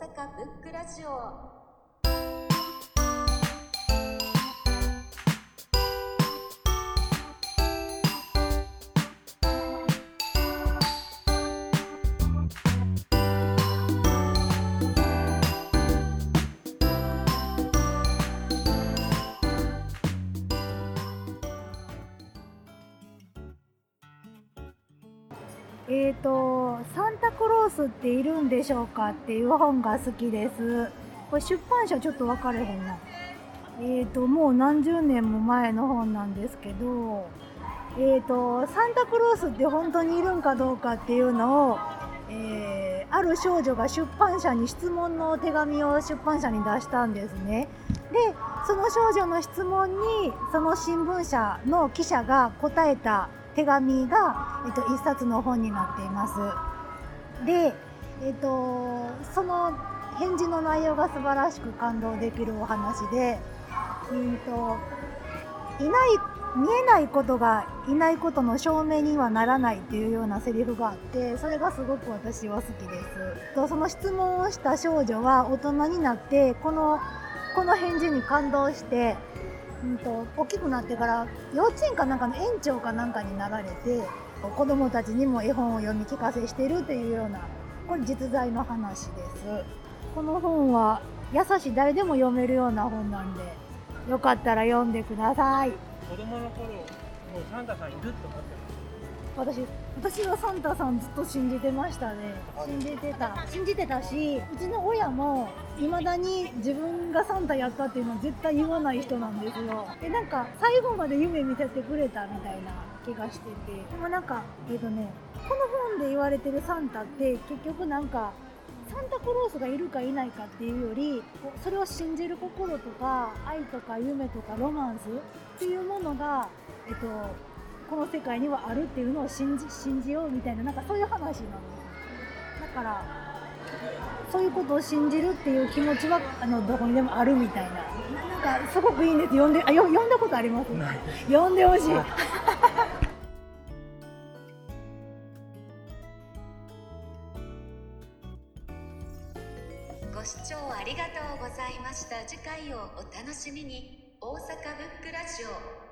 阪ブックラジオ。えーと「サンタクロースっているんでしょうか?」っていう本が好きですこれ出版社ちょっと分かれへんなえーともう何十年も前の本なんですけどえーとサンタクロースって本当にいるんかどうかっていうのを、えーある少女が出版社に質問の手紙を出版社に出したんですねでその少女の質問にその新聞社の記者が答えた手紙が、えっと、一冊の本になっています。で、えっと、その返事の内容が素晴らしく感動できるお話で、うんと、いない見えないことがいないことの証明にはならないっていうようなセリフがあってそれがすごく私は好きですとその質問をした少女は大人になってこのこの返事に感動してうんと大きくなってから幼稚園かなんかの園長かなんかになられて子どもたちにも絵本を読み聞かせしてるっていうようなこれ実在の話です。この本は優しい誰でも読めるような本なんでよかったら読んでください。子供の頃もうサンタさんいるって思って私私はサンタさんずっと信じてましたね。信じてた。信じてたしうちの親もいまだに自分がサンタやったっていうのは絶対言わない人なんですよ。でなんか最後まで夢見せてくれたみたいな気がしてて。でもなんかえっ、とねこの本で言われてるサンタって結局なんかサンタクロースがいるかいないかっていうよりそれを信じる心とか愛とか夢とかロマンスっていうものが、えっと、この世界にはあるっていうのを信じ信じようみたいななんかそういう話なんですだからそういうことを信じるっていう気持ちはあのどこにでもあるみたいな。なんかすごくいいんです。読んであよ読んだことあります？読んでほしい。ご視聴ありがとうございました。次回をお楽しみに。大阪ブックラジオ